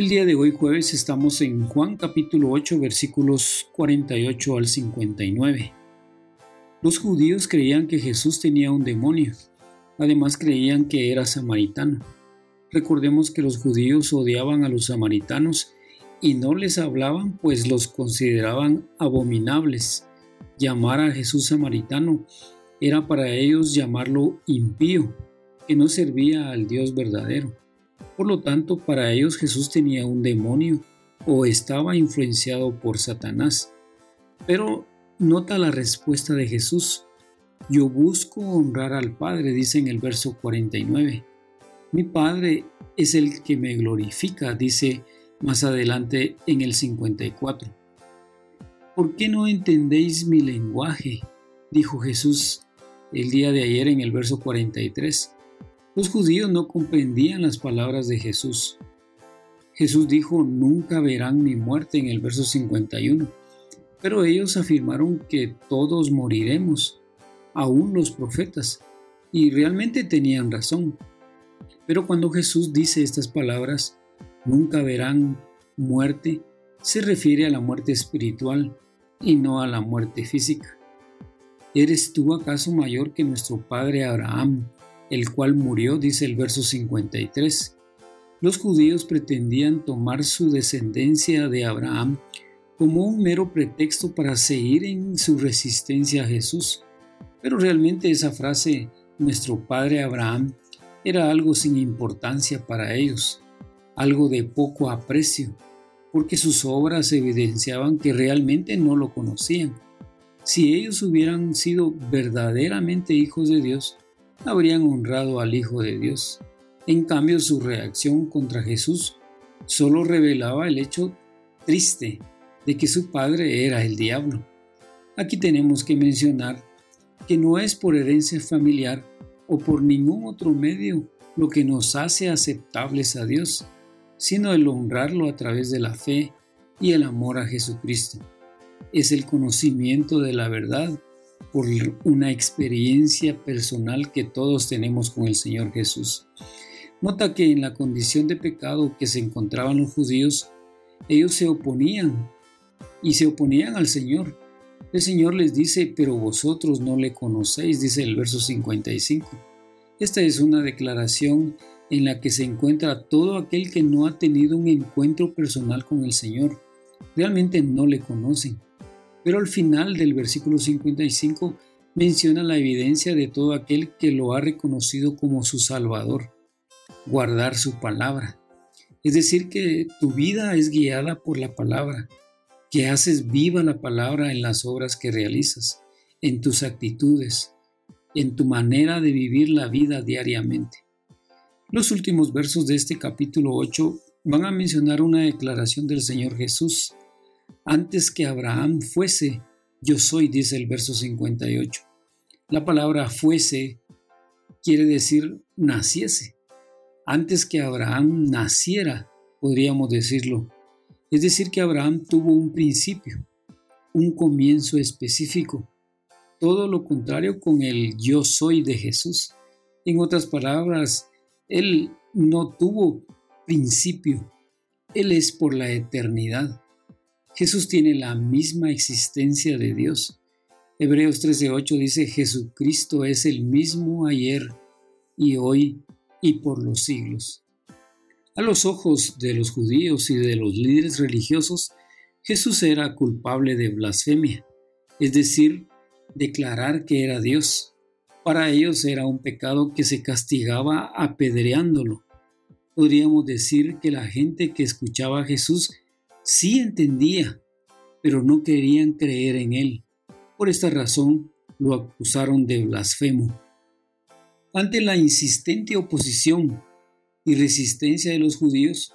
El día de hoy jueves estamos en Juan capítulo 8 versículos 48 al 59. Los judíos creían que Jesús tenía un demonio. Además creían que era samaritano. Recordemos que los judíos odiaban a los samaritanos y no les hablaban pues los consideraban abominables. Llamar a Jesús samaritano era para ellos llamarlo impío, que no servía al Dios verdadero. Por lo tanto, para ellos Jesús tenía un demonio o estaba influenciado por Satanás. Pero nota la respuesta de Jesús. Yo busco honrar al Padre, dice en el verso 49. Mi Padre es el que me glorifica, dice más adelante en el 54. ¿Por qué no entendéis mi lenguaje? dijo Jesús el día de ayer en el verso 43. Los judíos no comprendían las palabras de Jesús. Jesús dijo, nunca verán mi muerte en el verso 51, pero ellos afirmaron que todos moriremos, aún los profetas, y realmente tenían razón. Pero cuando Jesús dice estas palabras, nunca verán muerte, se refiere a la muerte espiritual y no a la muerte física. ¿Eres tú acaso mayor que nuestro padre Abraham, el cual murió, dice el verso 53. Los judíos pretendían tomar su descendencia de Abraham como un mero pretexto para seguir en su resistencia a Jesús. Pero realmente esa frase, nuestro padre Abraham, era algo sin importancia para ellos, algo de poco aprecio, porque sus obras evidenciaban que realmente no lo conocían. Si ellos hubieran sido verdaderamente hijos de Dios, habrían honrado al Hijo de Dios. En cambio, su reacción contra Jesús solo revelaba el hecho triste de que su padre era el diablo. Aquí tenemos que mencionar que no es por herencia familiar o por ningún otro medio lo que nos hace aceptables a Dios, sino el honrarlo a través de la fe y el amor a Jesucristo. Es el conocimiento de la verdad por una experiencia personal que todos tenemos con el Señor Jesús. Nota que en la condición de pecado que se encontraban los judíos, ellos se oponían y se oponían al Señor. El Señor les dice, pero vosotros no le conocéis, dice el verso 55. Esta es una declaración en la que se encuentra todo aquel que no ha tenido un encuentro personal con el Señor. Realmente no le conocen. Pero al final del versículo 55 menciona la evidencia de todo aquel que lo ha reconocido como su Salvador, guardar su palabra. Es decir, que tu vida es guiada por la palabra, que haces viva la palabra en las obras que realizas, en tus actitudes, en tu manera de vivir la vida diariamente. Los últimos versos de este capítulo 8 van a mencionar una declaración del Señor Jesús antes que Abraham fuese, yo soy, dice el verso 58. La palabra fuese quiere decir naciese. Antes que Abraham naciera, podríamos decirlo. Es decir, que Abraham tuvo un principio, un comienzo específico. Todo lo contrario con el yo soy de Jesús. En otras palabras, Él no tuvo principio. Él es por la eternidad. Jesús tiene la misma existencia de Dios. Hebreos 13:8 dice, Jesucristo es el mismo ayer y hoy y por los siglos. A los ojos de los judíos y de los líderes religiosos, Jesús era culpable de blasfemia, es decir, declarar que era Dios. Para ellos era un pecado que se castigaba apedreándolo. Podríamos decir que la gente que escuchaba a Jesús sí entendía, pero no querían creer en él. Por esta razón lo acusaron de blasfemo. Ante la insistente oposición y resistencia de los judíos,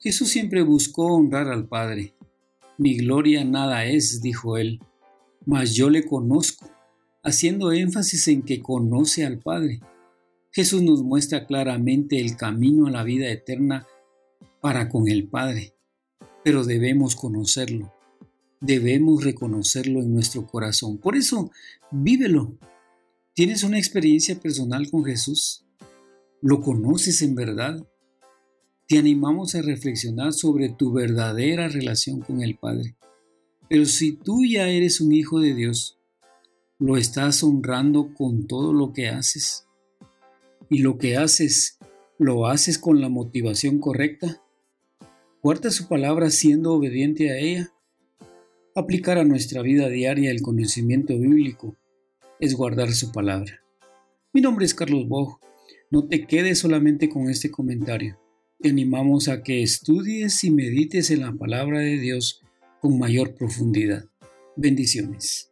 Jesús siempre buscó honrar al Padre. Mi gloria nada es, dijo él, mas yo le conozco, haciendo énfasis en que conoce al Padre. Jesús nos muestra claramente el camino a la vida eterna para con el Padre, pero debemos conocerlo, debemos reconocerlo en nuestro corazón. Por eso, vívelo. ¿Tienes una experiencia personal con Jesús? ¿Lo conoces en verdad? Te animamos a reflexionar sobre tu verdadera relación con el Padre. Pero si tú ya eres un hijo de Dios, lo estás honrando con todo lo que haces. Y lo que haces, ¿lo haces con la motivación correcta? ¿Guarda su palabra siendo obediente a ella? Aplicar a nuestra vida diaria el conocimiento bíblico es guardar su palabra. Mi nombre es Carlos Bog. No te quedes solamente con este comentario. Te animamos a que estudies y medites en la palabra de Dios con mayor profundidad. Bendiciones.